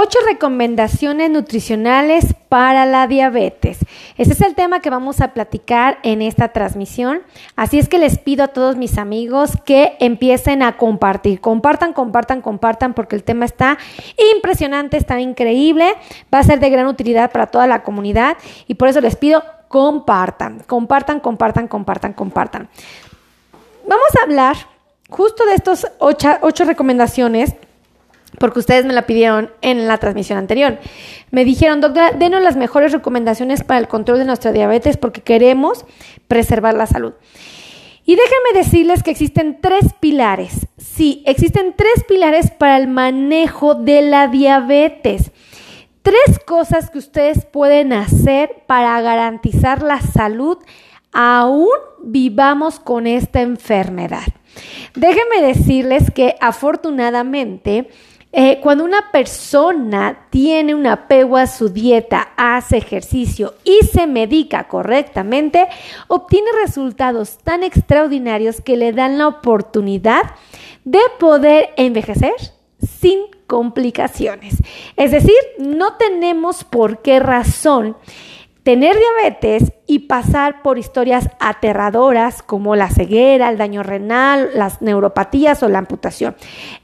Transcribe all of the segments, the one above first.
ocho recomendaciones nutricionales para la diabetes. Ese es el tema que vamos a platicar en esta transmisión. Así es que les pido a todos mis amigos que empiecen a compartir. Compartan, compartan, compartan porque el tema está impresionante, está increíble. Va a ser de gran utilidad para toda la comunidad y por eso les pido compartan, compartan, compartan, compartan, compartan. Vamos a hablar justo de estas ocho, ocho recomendaciones porque ustedes me la pidieron en la transmisión anterior. Me dijeron, doctora, denos las mejores recomendaciones para el control de nuestra diabetes porque queremos preservar la salud. Y déjenme decirles que existen tres pilares. Sí, existen tres pilares para el manejo de la diabetes. Tres cosas que ustedes pueden hacer para garantizar la salud aún vivamos con esta enfermedad. Déjenme decirles que afortunadamente eh, cuando una persona tiene un apego a su dieta, hace ejercicio y se medica correctamente, obtiene resultados tan extraordinarios que le dan la oportunidad de poder envejecer sin complicaciones. Es decir, no tenemos por qué razón tener diabetes y pasar por historias aterradoras como la ceguera, el daño renal, las neuropatías o la amputación.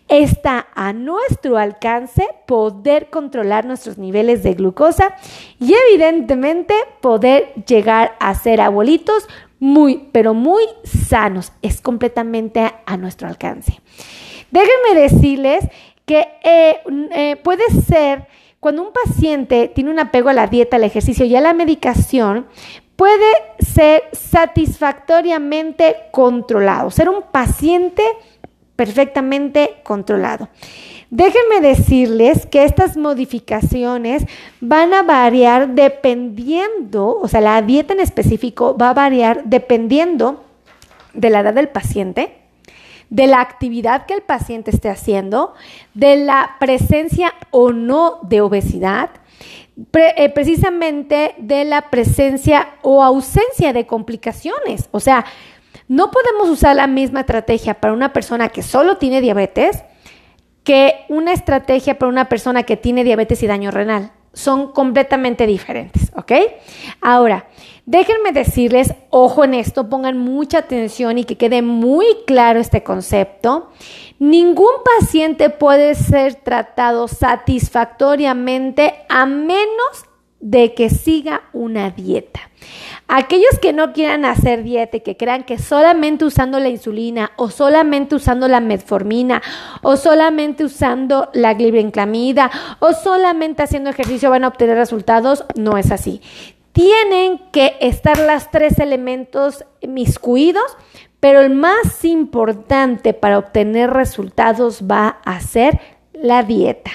Está a nuestro alcance poder controlar nuestros niveles de glucosa y evidentemente poder llegar a ser abuelitos muy, pero muy sanos. Es completamente a nuestro alcance. Déjenme decirles que eh, eh, puede ser cuando un paciente tiene un apego a la dieta, al ejercicio y a la medicación, puede ser satisfactoriamente controlado, ser un paciente perfectamente controlado. Déjenme decirles que estas modificaciones van a variar dependiendo, o sea, la dieta en específico va a variar dependiendo de la edad del paciente, de la actividad que el paciente esté haciendo, de la presencia o no de obesidad, eh, precisamente de la presencia o ausencia de complicaciones. O sea, no podemos usar la misma estrategia para una persona que solo tiene diabetes que una estrategia para una persona que tiene diabetes y daño renal. Son completamente diferentes, ¿ok? Ahora, Déjenme decirles, ojo en esto, pongan mucha atención y que quede muy claro este concepto. Ningún paciente puede ser tratado satisfactoriamente a menos de que siga una dieta. Aquellos que no quieran hacer dieta y que crean que solamente usando la insulina o solamente usando la metformina o solamente usando la glibenclamida o solamente haciendo ejercicio van a obtener resultados, no es así tienen que estar los tres elementos miscuidos, pero el más importante para obtener resultados va a ser la dieta.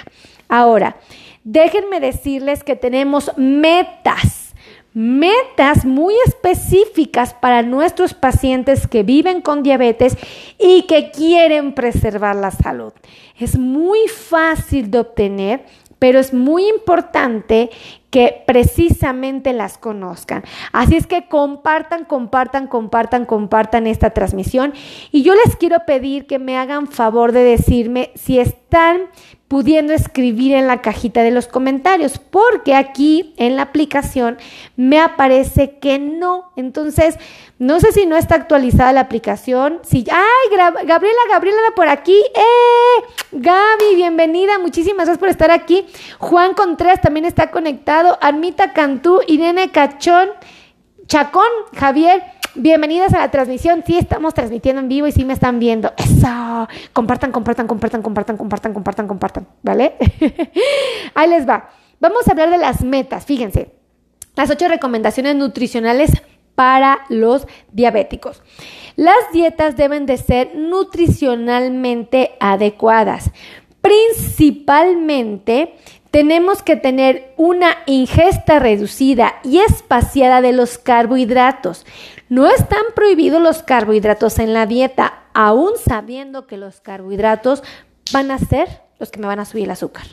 Ahora, déjenme decirles que tenemos metas, metas muy específicas para nuestros pacientes que viven con diabetes y que quieren preservar la salud. Es muy fácil de obtener pero es muy importante que precisamente las conozcan. Así es que compartan, compartan, compartan, compartan esta transmisión. Y yo les quiero pedir que me hagan favor de decirme si están pudiendo escribir en la cajita de los comentarios, porque aquí en la aplicación me aparece que no. Entonces, no sé si no está actualizada la aplicación. Si, ay, Gabriela, Gabriela por aquí. ¡Eh! Gaby, bienvenida. Muchísimas gracias por estar aquí. Juan Contreras también está conectado. Armita Cantú, Irene Cachón, Chacón, Javier. Bienvenidas a la transmisión. Sí, estamos transmitiendo en vivo y sí me están viendo. Eso. Compartan, compartan, compartan, compartan, compartan, compartan, compartan. ¿Vale? Ahí les va. Vamos a hablar de las metas. Fíjense. Las ocho recomendaciones nutricionales para los diabéticos. Las dietas deben de ser nutricionalmente adecuadas. Principalmente tenemos que tener una ingesta reducida y espaciada de los carbohidratos. No están prohibidos los carbohidratos en la dieta, aún sabiendo que los carbohidratos van a ser los que me van a subir el azúcar.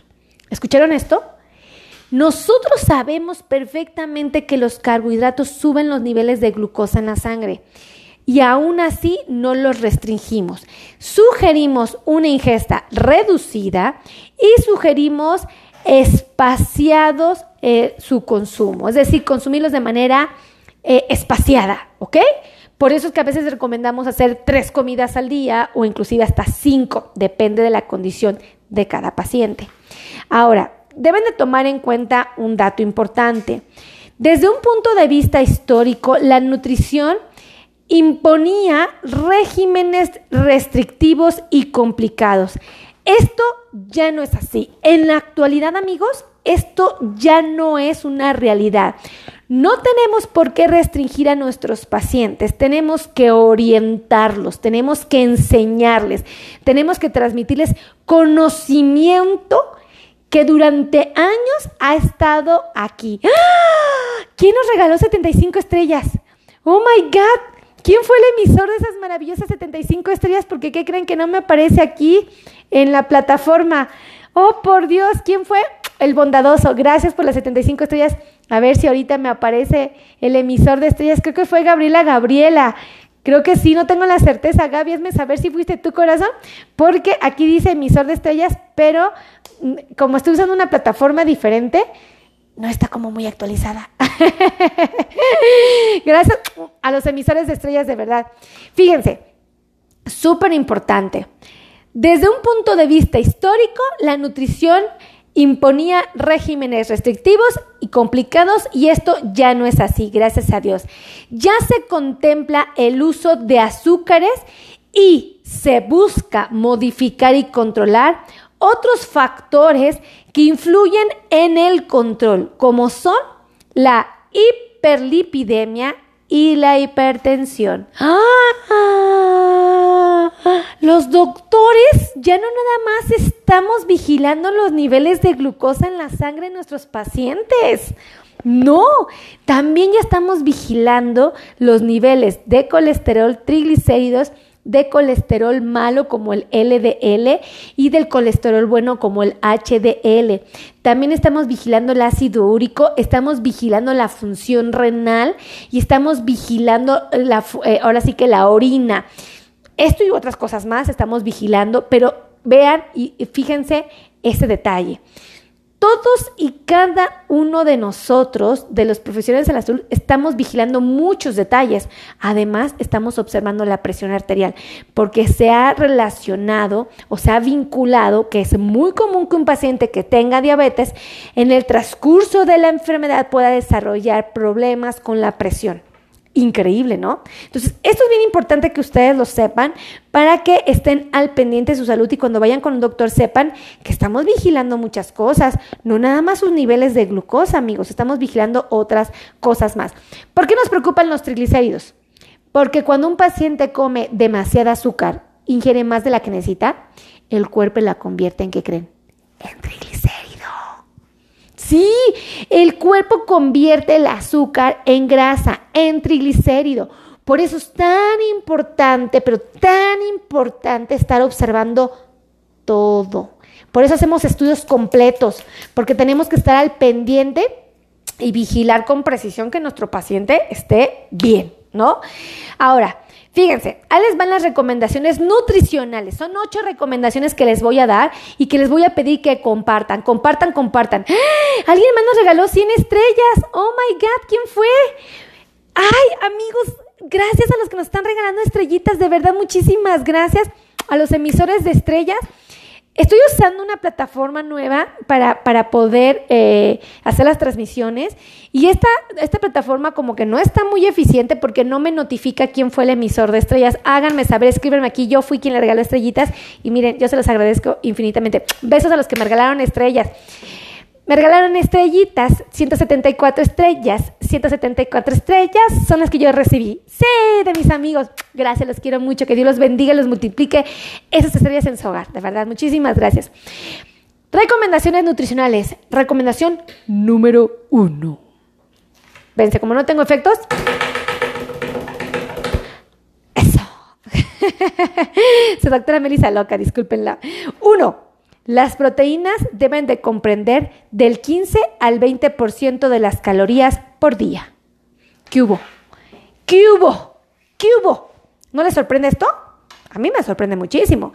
¿Escucharon esto? Nosotros sabemos perfectamente que los carbohidratos suben los niveles de glucosa en la sangre y aún así no los restringimos. Sugerimos una ingesta reducida y sugerimos espaciados eh, su consumo, es decir, consumirlos de manera eh, espaciada, ¿ok? Por eso es que a veces recomendamos hacer tres comidas al día o inclusive hasta cinco, depende de la condición de cada paciente. Ahora, deben de tomar en cuenta un dato importante. Desde un punto de vista histórico, la nutrición imponía regímenes restrictivos y complicados. Esto ya no es así. En la actualidad, amigos, esto ya no es una realidad. No tenemos por qué restringir a nuestros pacientes, tenemos que orientarlos, tenemos que enseñarles, tenemos que transmitirles conocimiento que durante años ha estado aquí. ¡Ah! ¿Quién nos regaló 75 estrellas? Oh my God, ¿Quién fue el emisor de esas maravillosas 75 estrellas? Porque ¿qué creen que no me aparece aquí en la plataforma? Oh, por Dios, ¿quién fue? El bondadoso. Gracias por las 75 estrellas. A ver si ahorita me aparece el emisor de estrellas. Creo que fue Gabriela Gabriela. Creo que sí, no tengo la certeza. Gaby, hazme saber si fuiste tu corazón, porque aquí dice emisor de estrellas, pero mm, como estoy usando una plataforma diferente, no está como muy actualizada. Gracias a los emisores de estrellas de verdad. Fíjense, súper importante. Desde un punto de vista histórico, la nutrición imponía regímenes restrictivos y complicados y esto ya no es así, gracias a Dios. Ya se contempla el uso de azúcares y se busca modificar y controlar otros factores que influyen en el control, como son la hiperlipidemia y la hipertensión. ¡Ah! Los doctores ya no nada más estamos vigilando los niveles de glucosa en la sangre de nuestros pacientes. No, también ya estamos vigilando los niveles de colesterol, triglicéridos de colesterol malo como el LDL y del colesterol bueno como el HDL. También estamos vigilando el ácido úrico, estamos vigilando la función renal y estamos vigilando la, eh, ahora sí que la orina. Esto y otras cosas más estamos vigilando, pero vean y fíjense ese detalle todos y cada uno de nosotros, de los profesionales de la salud, estamos vigilando muchos detalles. Además, estamos observando la presión arterial, porque se ha relacionado o se ha vinculado que es muy común que un paciente que tenga diabetes en el transcurso de la enfermedad pueda desarrollar problemas con la presión increíble, ¿no? Entonces, esto es bien importante que ustedes lo sepan para que estén al pendiente de su salud y cuando vayan con un doctor sepan que estamos vigilando muchas cosas, no nada más sus niveles de glucosa, amigos, estamos vigilando otras cosas más. ¿Por qué nos preocupan los triglicéridos? Porque cuando un paciente come demasiada azúcar, ingiere más de la que necesita, el cuerpo la convierte en, ¿qué creen? En triglicéridos. Sí, el cuerpo convierte el azúcar en grasa, en triglicérido. Por eso es tan importante, pero tan importante estar observando todo. Por eso hacemos estudios completos, porque tenemos que estar al pendiente y vigilar con precisión que nuestro paciente esté bien, ¿no? Ahora, Fíjense, ahí les van las recomendaciones nutricionales. Son ocho recomendaciones que les voy a dar y que les voy a pedir que compartan, compartan, compartan. ¡Ah! Alguien más nos regaló 100 estrellas. Oh my God, ¿quién fue? Ay, amigos, gracias a los que nos están regalando estrellitas. De verdad, muchísimas gracias a los emisores de estrellas. Estoy usando una plataforma nueva para, para poder eh, hacer las transmisiones y esta, esta plataforma como que no está muy eficiente porque no me notifica quién fue el emisor de estrellas. Háganme saber, escríbanme aquí, yo fui quien le regaló estrellitas y miren, yo se los agradezco infinitamente. Besos a los que me regalaron estrellas. Me regalaron estrellitas, 174 estrellas. 174 estrellas son las que yo recibí. Sí, de mis amigos. Gracias, los quiero mucho. Que Dios los bendiga los multiplique esas estrellas en su hogar. De verdad, muchísimas gracias. Recomendaciones nutricionales. Recomendación número uno. Vence, como no tengo efectos. Eso. Su doctora Melissa loca, discúlpenla. Uno. Las proteínas deben de comprender del 15 al 20% de las calorías por día. ¿Qué hubo? ¿Qué hubo? ¿Qué hubo? ¿No les sorprende esto? A mí me sorprende muchísimo.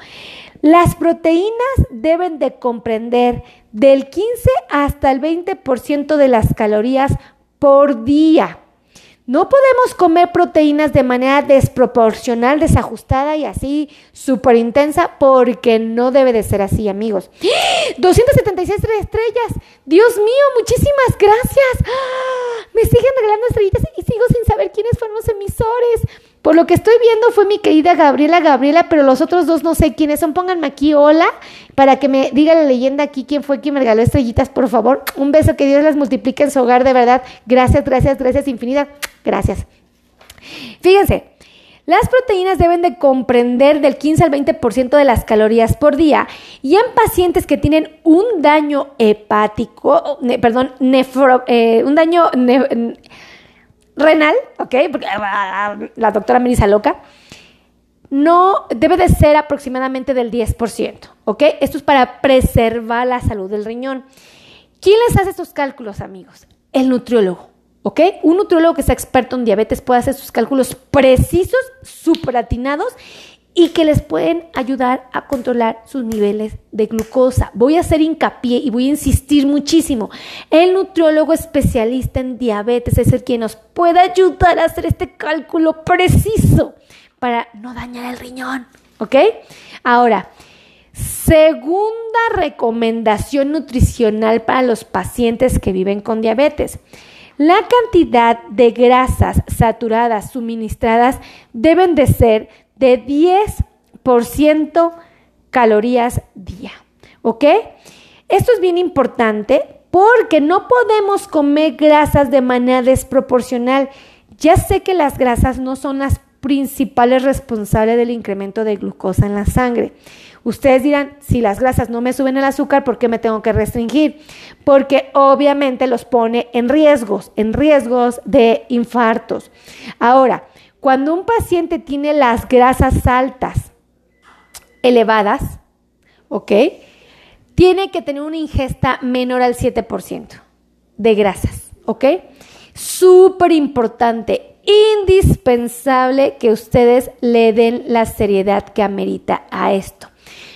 Las proteínas deben de comprender del 15 hasta el 20% de las calorías por día. No podemos comer proteínas de manera desproporcional, desajustada y así súper intensa porque no debe de ser así, amigos. 276 estrellas. Dios mío, muchísimas gracias. ¡Ah! Me siguen regalando estrellitas y sigo sin saber quiénes fueron los emisores. Por lo que estoy viendo fue mi querida Gabriela Gabriela, pero los otros dos no sé quiénes son. Pónganme aquí hola para que me diga la leyenda aquí quién fue quien me regaló estrellitas, por favor. Un beso, que Dios las multiplique en su hogar, de verdad. Gracias, gracias, gracias infinitas. Gracias. Fíjense, las proteínas deben de comprender del 15 al 20% de las calorías por día y en pacientes que tienen un daño hepático, perdón, nefro, eh, un daño renal, ¿ok? Porque ah, la doctora me loca. No debe de ser aproximadamente del 10%, ¿ok? Esto es para preservar la salud del riñón. ¿Quién les hace estos cálculos, amigos? El nutriólogo, ¿ok? Un nutriólogo que sea experto en diabetes puede hacer sus cálculos precisos, atinados y que les pueden ayudar a controlar sus niveles de glucosa. Voy a hacer hincapié y voy a insistir muchísimo. El nutriólogo especialista en diabetes es el quien nos puede ayudar a hacer este cálculo preciso para no dañar el riñón, ¿ok? Ahora, segunda recomendación nutricional para los pacientes que viven con diabetes. La cantidad de grasas saturadas suministradas deben de ser de 10% calorías día. ¿Ok? Esto es bien importante porque no podemos comer grasas de manera desproporcional. Ya sé que las grasas no son las principales responsables del incremento de glucosa en la sangre. Ustedes dirán, si las grasas no me suben el azúcar, ¿por qué me tengo que restringir? Porque obviamente los pone en riesgos, en riesgos de infartos. Ahora, cuando un paciente tiene las grasas altas, elevadas, ¿ok? Tiene que tener una ingesta menor al 7% de grasas, ¿ok? Súper importante, indispensable que ustedes le den la seriedad que amerita a esto.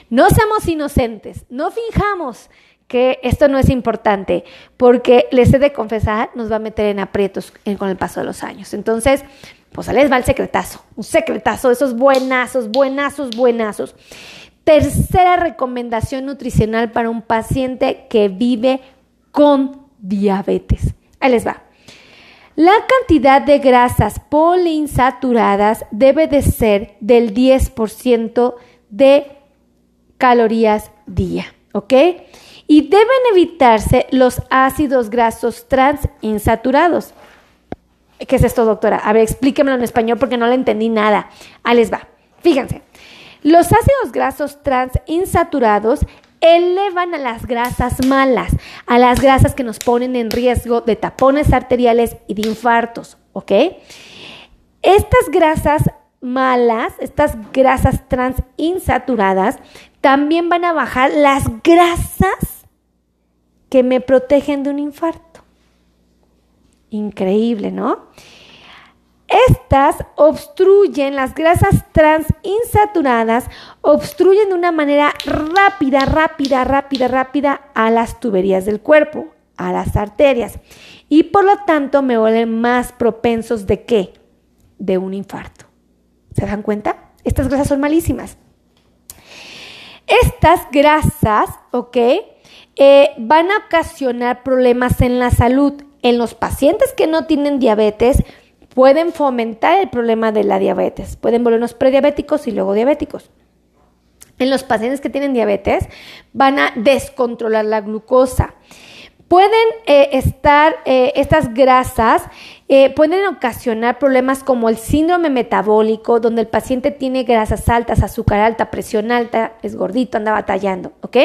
No seamos inocentes, no finjamos que esto no es importante, porque les he de confesar, nos va a meter en aprietos con el paso de los años. Entonces, pues les va el secretazo, un secretazo, esos buenazos, buenazos, buenazos. Tercera recomendación nutricional para un paciente que vive con diabetes. Ahí les va. La cantidad de grasas poliinsaturadas debe de ser del 10% de calorías día, ¿ok? Y deben evitarse los ácidos grasos transinsaturados. ¿Qué es esto, doctora? A ver, explíquemelo en español porque no le entendí nada. Ahí les va. Fíjense, los ácidos grasos transinsaturados elevan a las grasas malas, a las grasas que nos ponen en riesgo de tapones arteriales y de infartos, ¿ok? Estas grasas malas, estas grasas transinsaturadas, también van a bajar las grasas que me protegen de un infarto. Increíble, ¿no? Estas obstruyen las grasas transinsaturadas, obstruyen de una manera rápida, rápida, rápida, rápida a las tuberías del cuerpo, a las arterias. Y por lo tanto me vuelven más propensos de qué? De un infarto. ¿Se dan cuenta? Estas grasas son malísimas. Estas grasas, ¿ok? Eh, van a ocasionar problemas en la salud en los pacientes que no tienen diabetes pueden fomentar el problema de la diabetes, pueden volvernos prediabéticos y luego diabéticos. En los pacientes que tienen diabetes van a descontrolar la glucosa. Pueden eh, estar, eh, estas grasas eh, pueden ocasionar problemas como el síndrome metabólico, donde el paciente tiene grasas altas, azúcar alta, presión alta, es gordito, anda batallando, ¿ok?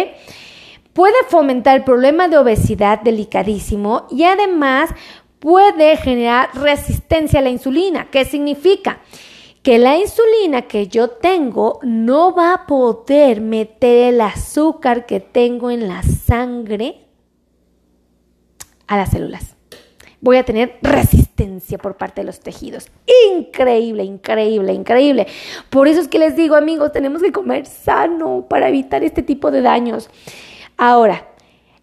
Puede fomentar el problema de obesidad delicadísimo y además puede generar resistencia a la insulina. ¿Qué significa? Que la insulina que yo tengo no va a poder meter el azúcar que tengo en la sangre a las células. Voy a tener resistencia por parte de los tejidos. Increíble, increíble, increíble. Por eso es que les digo, amigos, tenemos que comer sano para evitar este tipo de daños. Ahora,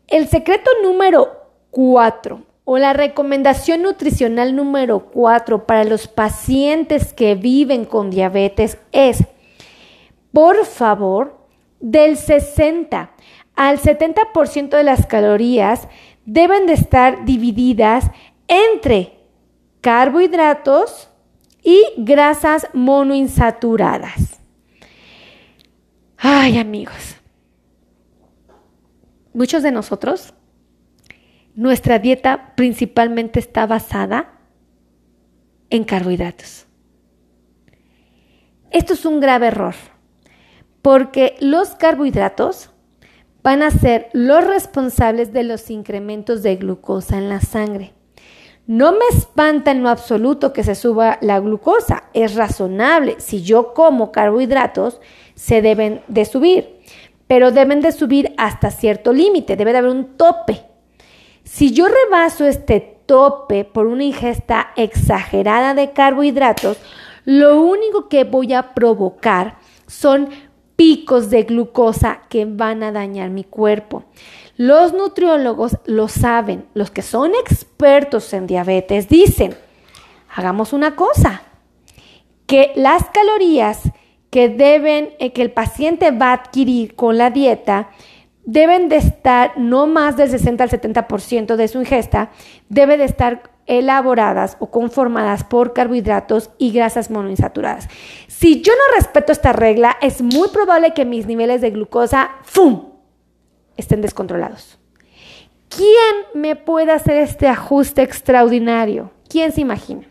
el secreto número cuatro o la recomendación nutricional número cuatro para los pacientes que viven con diabetes es, por favor, del 60 al 70% de las calorías deben de estar divididas entre carbohidratos y grasas monoinsaturadas. Ay, amigos, muchos de nosotros nuestra dieta principalmente está basada en carbohidratos. Esto es un grave error, porque los carbohidratos van a ser los responsables de los incrementos de glucosa en la sangre. No me espanta en lo absoluto que se suba la glucosa, es razonable. Si yo como carbohidratos, se deben de subir, pero deben de subir hasta cierto límite, debe de haber un tope. Si yo rebaso este tope por una ingesta exagerada de carbohidratos, lo único que voy a provocar son picos de glucosa que van a dañar mi cuerpo. Los nutriólogos lo saben, los que son expertos en diabetes dicen, hagamos una cosa, que las calorías que deben, eh, que el paciente va a adquirir con la dieta, deben de estar no más del 60 al 70% de su ingesta, debe de estar elaboradas o conformadas por carbohidratos y grasas monoinsaturadas. Si yo no respeto esta regla, es muy probable que mis niveles de glucosa, ¡fum!, estén descontrolados. ¿Quién me puede hacer este ajuste extraordinario? ¿Quién se imagina?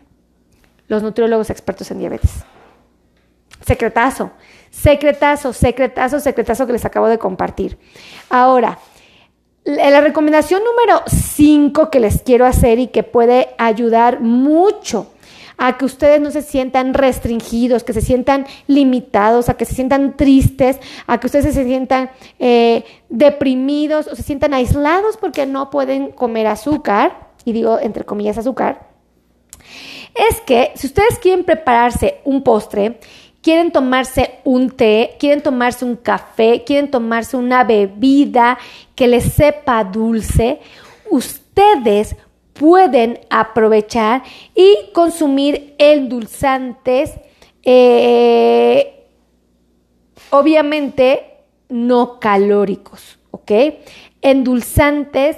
Los nutriólogos expertos en diabetes. Secretazo. Secretazo, secretazo, secretazo que les acabo de compartir. Ahora, la recomendación número 5 que les quiero hacer y que puede ayudar mucho a que ustedes no se sientan restringidos, que se sientan limitados, a que se sientan tristes, a que ustedes se sientan eh, deprimidos o se sientan aislados porque no pueden comer azúcar, y digo entre comillas azúcar, es que si ustedes quieren prepararse un postre, quieren tomarse un té, quieren tomarse un café, quieren tomarse una bebida que les sepa dulce, ustedes pueden aprovechar y consumir endulzantes, eh, obviamente no calóricos, ¿ok? Endulzantes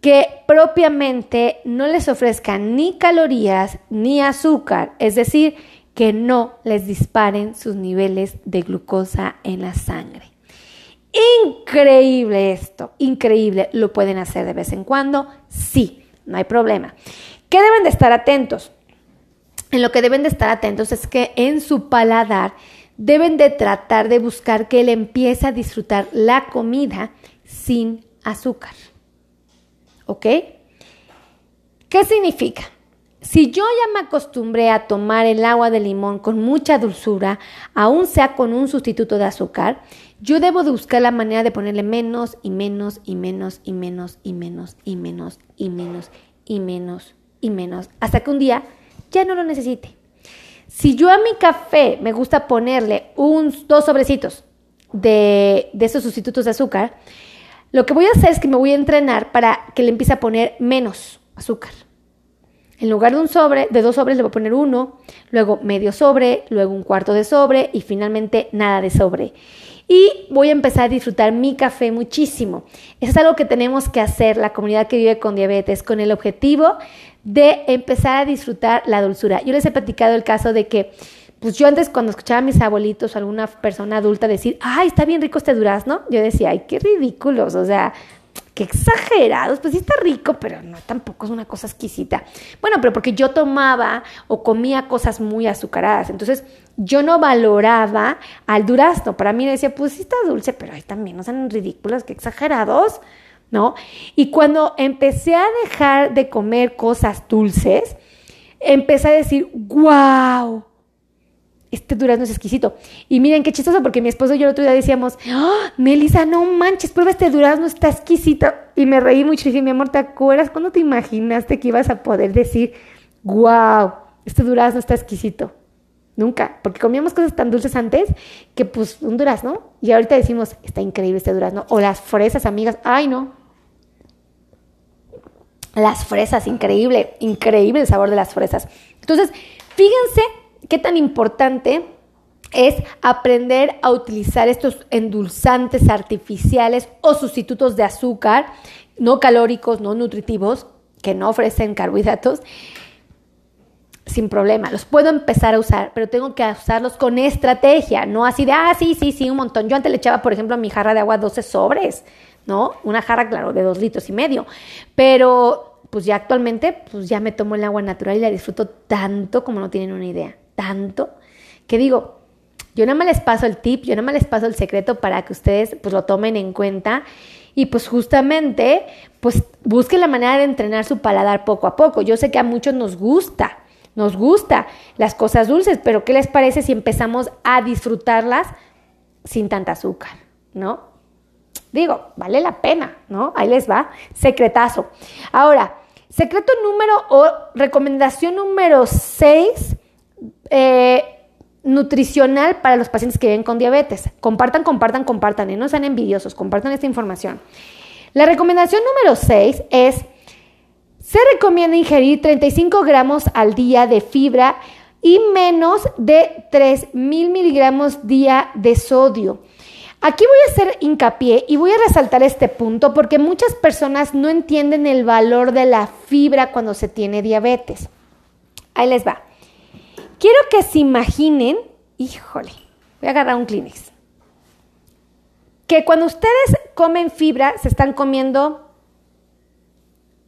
que propiamente no les ofrezcan ni calorías ni azúcar, es decir, que no les disparen sus niveles de glucosa en la sangre. Increíble esto, increíble. ¿Lo pueden hacer de vez en cuando? Sí, no hay problema. ¿Qué deben de estar atentos? En lo que deben de estar atentos es que en su paladar deben de tratar de buscar que él empiece a disfrutar la comida sin azúcar. ¿Ok? ¿Qué significa? Si yo ya me acostumbré a tomar el agua de limón con mucha dulzura, aún sea con un sustituto de azúcar, yo debo de buscar la manera de ponerle menos y menos y menos y menos y menos y menos y menos y menos y menos, hasta que un día ya no lo necesite. Si yo a mi café me gusta ponerle un, dos sobrecitos de, de esos sustitutos de azúcar, lo que voy a hacer es que me voy a entrenar para que le empiece a poner menos azúcar. En lugar de un sobre, de dos sobres le voy a poner uno, luego medio sobre, luego un cuarto de sobre y finalmente nada de sobre. Y voy a empezar a disfrutar mi café muchísimo. Eso es algo que tenemos que hacer la comunidad que vive con diabetes con el objetivo de empezar a disfrutar la dulzura. Yo les he platicado el caso de que pues yo antes cuando escuchaba a mis abuelitos o alguna persona adulta decir, ay, está bien rico este durazno, yo decía, ay, qué ridículos, o sea, Qué exagerados, pues sí está rico, pero no tampoco es una cosa exquisita. Bueno, pero porque yo tomaba o comía cosas muy azucaradas, entonces yo no valoraba al durazno. Para mí decía, pues sí está dulce, pero ahí también no sean ridículos, qué exagerados, ¿no? Y cuando empecé a dejar de comer cosas dulces, empecé a decir, wow, este durazno es exquisito. Y miren qué chistoso, porque mi esposo y yo el otro día decíamos, ¡Ah, Melissa, no manches, prueba este durazno, está exquisito. Y me reí mucho y dije, mi amor, ¿te acuerdas cuando te imaginaste que ibas a poder decir wow, este durazno está exquisito. Nunca, porque comíamos cosas tan dulces antes que pues un durazno. Y ahorita decimos, está increíble este durazno. O las fresas, amigas, ay no. Las fresas, increíble, increíble el sabor de las fresas. Entonces, fíjense qué tan importante es aprender a utilizar estos endulzantes artificiales o sustitutos de azúcar, no calóricos, no nutritivos, que no ofrecen carbohidratos, sin problema. Los puedo empezar a usar, pero tengo que usarlos con estrategia, no así de, ah, sí, sí, sí, un montón. Yo antes le echaba, por ejemplo, a mi jarra de agua 12 sobres, ¿no? Una jarra, claro, de dos litros y medio. Pero, pues ya actualmente, pues ya me tomo el agua natural y la disfruto tanto como no tienen una idea. Tanto que digo, yo nada más les paso el tip, yo nada más les paso el secreto para que ustedes pues lo tomen en cuenta y pues justamente pues busquen la manera de entrenar su paladar poco a poco. Yo sé que a muchos nos gusta, nos gusta las cosas dulces, pero ¿qué les parece si empezamos a disfrutarlas sin tanta azúcar, ¿no? Digo, vale la pena, ¿no? Ahí les va, secretazo. Ahora, secreto número o recomendación número 6, eh, nutricional para los pacientes que viven con diabetes. Compartan, compartan, compartan y no sean envidiosos, compartan esta información. La recomendación número 6 es, se recomienda ingerir 35 gramos al día de fibra y menos de 3.000 miligramos día de sodio. Aquí voy a hacer hincapié y voy a resaltar este punto porque muchas personas no entienden el valor de la fibra cuando se tiene diabetes. Ahí les va. Quiero que se imaginen, híjole, voy a agarrar un Kleenex, que cuando ustedes comen fibra se están comiendo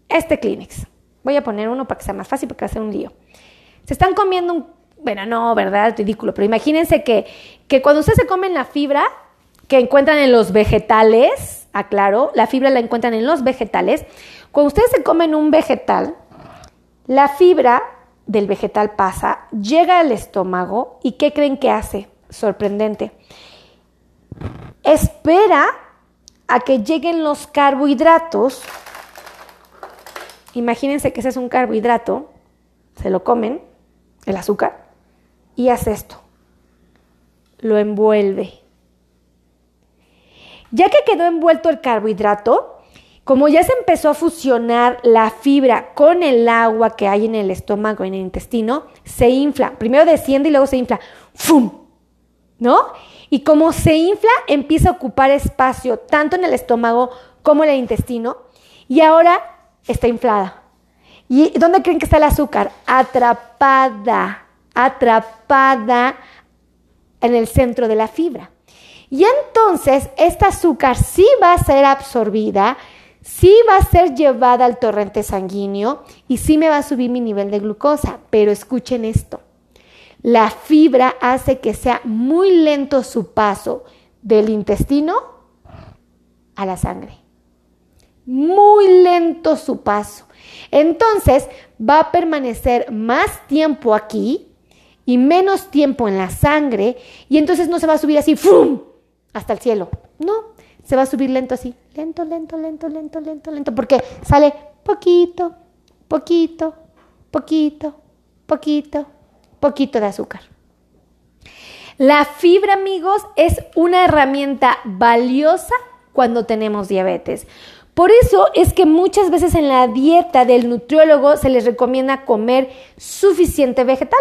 este Kleenex. Voy a poner uno para que sea más fácil porque va a ser un lío. Se están comiendo un, bueno, no, ¿verdad? Ridículo, pero imagínense que, que cuando ustedes se comen la fibra que encuentran en los vegetales, aclaro, la fibra la encuentran en los vegetales, cuando ustedes se comen un vegetal, la fibra del vegetal pasa, llega al estómago y ¿qué creen que hace? Sorprendente. Espera a que lleguen los carbohidratos. Imagínense que ese es un carbohidrato, se lo comen, el azúcar, y hace esto. Lo envuelve. Ya que quedó envuelto el carbohidrato, como ya se empezó a fusionar la fibra con el agua que hay en el estómago, en el intestino, se infla. Primero desciende y luego se infla. ¡Fum! ¿No? Y como se infla, empieza a ocupar espacio tanto en el estómago como en el intestino. Y ahora está inflada. ¿Y dónde creen que está el azúcar? Atrapada, atrapada en el centro de la fibra. Y entonces esta azúcar sí va a ser absorbida sí va a ser llevada al torrente sanguíneo y sí me va a subir mi nivel de glucosa, pero escuchen esto. La fibra hace que sea muy lento su paso del intestino a la sangre. Muy lento su paso. Entonces va a permanecer más tiempo aquí y menos tiempo en la sangre y entonces no se va a subir así ¡fum! hasta el cielo. No, se va a subir lento así, lento, lento, lento, lento, lento, lento, porque sale poquito, poquito, poquito, poquito, poquito de azúcar. La fibra, amigos, es una herramienta valiosa cuando tenemos diabetes. Por eso es que muchas veces en la dieta del nutriólogo se les recomienda comer suficiente vegetal.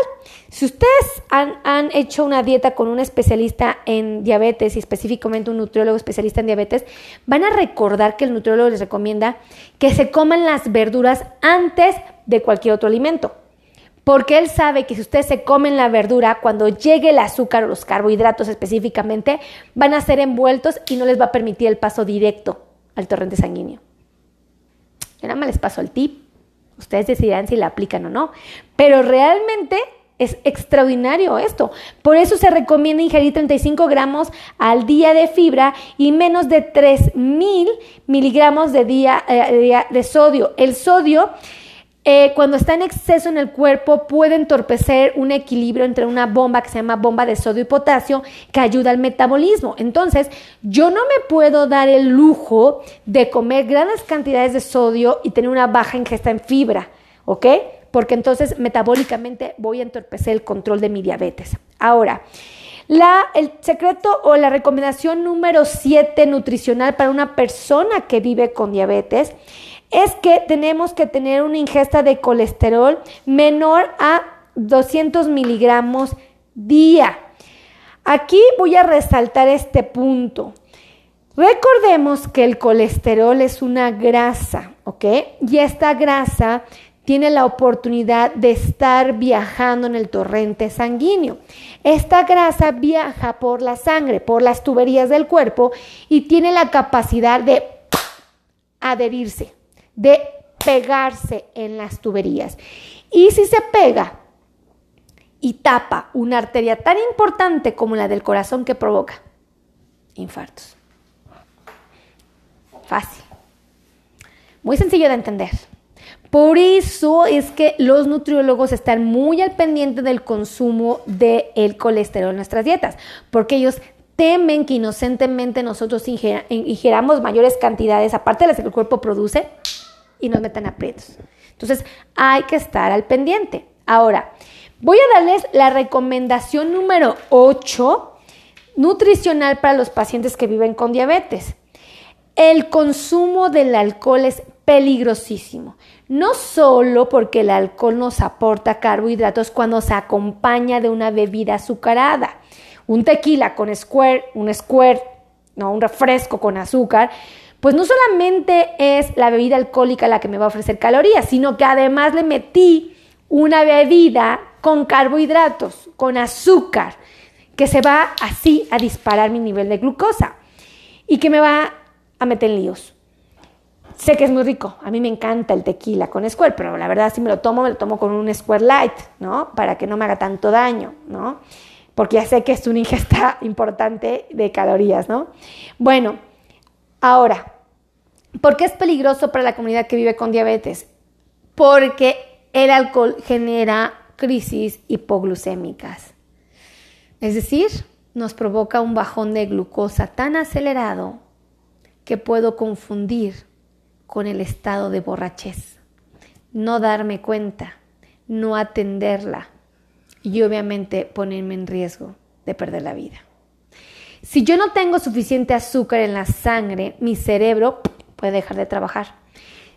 Si ustedes han, hecho una dieta con un especialista en diabetes y específicamente un nutriólogo especialista en diabetes, van a recordar que el nutriólogo les recomienda que se coman las verduras antes de cualquier otro alimento. Porque él sabe que si ustedes se comen la verdura, cuando llegue el azúcar o los carbohidratos específicamente, van a ser envueltos y no les va a permitir el paso directo al torrente sanguíneo. Yo nada más les paso el tip. Ustedes decidirán si la aplican o no. Pero realmente es extraordinario esto. Por eso se recomienda ingerir 35 gramos al día de fibra y menos de 3000 miligramos de, día, eh, de sodio. El sodio eh, cuando está en exceso en el cuerpo puede entorpecer un equilibrio entre una bomba que se llama bomba de sodio y potasio que ayuda al metabolismo. Entonces, yo no me puedo dar el lujo de comer grandes cantidades de sodio y tener una baja ingesta en fibra, ¿ok? porque entonces metabólicamente voy a entorpecer el control de mi diabetes. Ahora, el secreto o la recomendación número 7 nutricional para una persona que vive con diabetes es que tenemos que tener una ingesta de colesterol menor a 200 miligramos día. Aquí voy a resaltar este punto. Recordemos que el colesterol es una grasa, ¿ok? Y esta grasa tiene la oportunidad de estar viajando en el torrente sanguíneo. Esta grasa viaja por la sangre, por las tuberías del cuerpo y tiene la capacidad de adherirse, de pegarse en las tuberías. Y si se pega y tapa una arteria tan importante como la del corazón que provoca infartos. Fácil. Muy sencillo de entender. Por eso es que los nutriólogos están muy al pendiente del consumo del colesterol en nuestras dietas, porque ellos temen que inocentemente nosotros ingeramos mayores cantidades, aparte de las que el cuerpo produce, y nos metan aprietos. Entonces, hay que estar al pendiente. Ahora, voy a darles la recomendación número 8 nutricional para los pacientes que viven con diabetes. El consumo del alcohol es peligrosísimo. No solo porque el alcohol nos aporta carbohidratos cuando se acompaña de una bebida azucarada. Un tequila con square, un square, no, un refresco con azúcar, pues no solamente es la bebida alcohólica la que me va a ofrecer calorías, sino que además le metí una bebida con carbohidratos, con azúcar, que se va así a disparar mi nivel de glucosa y que me va a meter en líos. Sé que es muy rico, a mí me encanta el tequila con Square, pero la verdad si me lo tomo, me lo tomo con un Square Light, ¿no? Para que no me haga tanto daño, ¿no? Porque ya sé que es una ingesta importante de calorías, ¿no? Bueno, ahora, ¿por qué es peligroso para la comunidad que vive con diabetes? Porque el alcohol genera crisis hipoglucémicas. Es decir, nos provoca un bajón de glucosa tan acelerado que puedo confundir con el estado de borrachez, no darme cuenta, no atenderla y obviamente ponerme en riesgo de perder la vida. Si yo no tengo suficiente azúcar en la sangre, mi cerebro puede dejar de trabajar.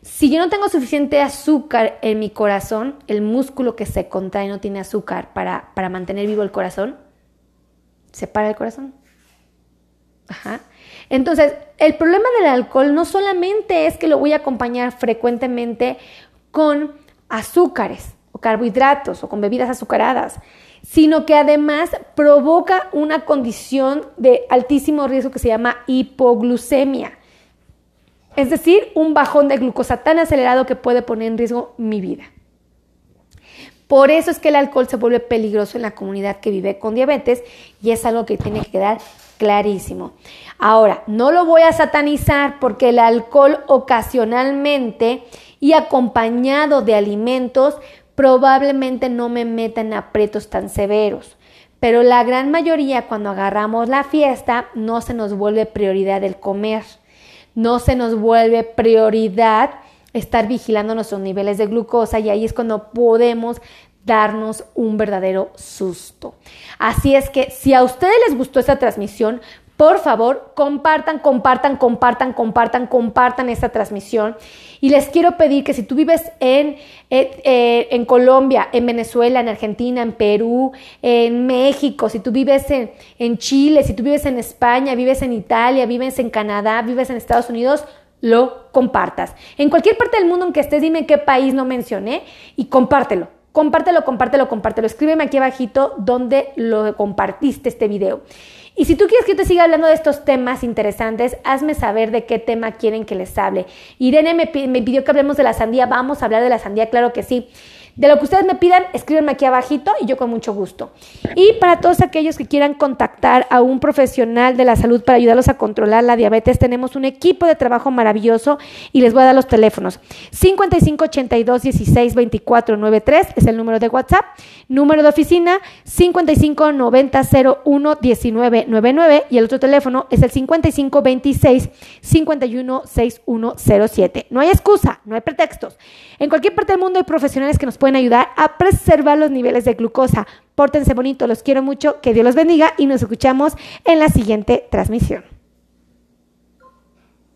Si yo no tengo suficiente azúcar en mi corazón, el músculo que se contrae no tiene azúcar para, para mantener vivo el corazón, se para el corazón. Ajá. Entonces, el problema del alcohol no solamente es que lo voy a acompañar frecuentemente con azúcares o carbohidratos o con bebidas azucaradas, sino que además provoca una condición de altísimo riesgo que se llama hipoglucemia. Es decir, un bajón de glucosa tan acelerado que puede poner en riesgo mi vida. Por eso es que el alcohol se vuelve peligroso en la comunidad que vive con diabetes y es algo que tiene que quedar clarísimo. Ahora, no lo voy a satanizar porque el alcohol ocasionalmente y acompañado de alimentos probablemente no me meta en aprietos tan severos. Pero la gran mayoría cuando agarramos la fiesta no se nos vuelve prioridad el comer, no se nos vuelve prioridad estar vigilando nuestros niveles de glucosa y ahí es cuando podemos darnos un verdadero susto. Así es que si a ustedes les gustó esta transmisión, por favor, compartan, compartan, compartan, compartan, compartan esta transmisión. Y les quiero pedir que si tú vives en, eh, eh, en, Colombia, en Venezuela, en Argentina, en Perú, en México, si tú vives en, en Chile, si tú vives en España, vives en Italia, vives en Canadá, vives en Estados Unidos, lo compartas. En cualquier parte del mundo en que estés, dime qué país no mencioné y compártelo. Compártelo, compártelo, compártelo. Escríbeme aquí abajito donde lo compartiste este video. Y si tú quieres que yo te siga hablando de estos temas interesantes, hazme saber de qué tema quieren que les hable. Irene me, me pidió que hablemos de la sandía. Vamos a hablar de la sandía, claro que sí. De lo que ustedes me pidan, escríbenme aquí abajito y yo con mucho gusto. Y para todos aquellos que quieran contactar a un profesional de la salud para ayudarlos a controlar la diabetes, tenemos un equipo de trabajo maravilloso y les voy a dar los teléfonos. 55 82 16 24 93 es el número de WhatsApp. Número de oficina 55 90 01 19 99 y el otro teléfono es el 55 26 51 6107. No hay excusa, no hay pretextos. En cualquier parte del mundo hay profesionales que nos pueden pueden ayudar a preservar los niveles de glucosa. Pórtense bonito, los quiero mucho, que Dios los bendiga y nos escuchamos en la siguiente transmisión.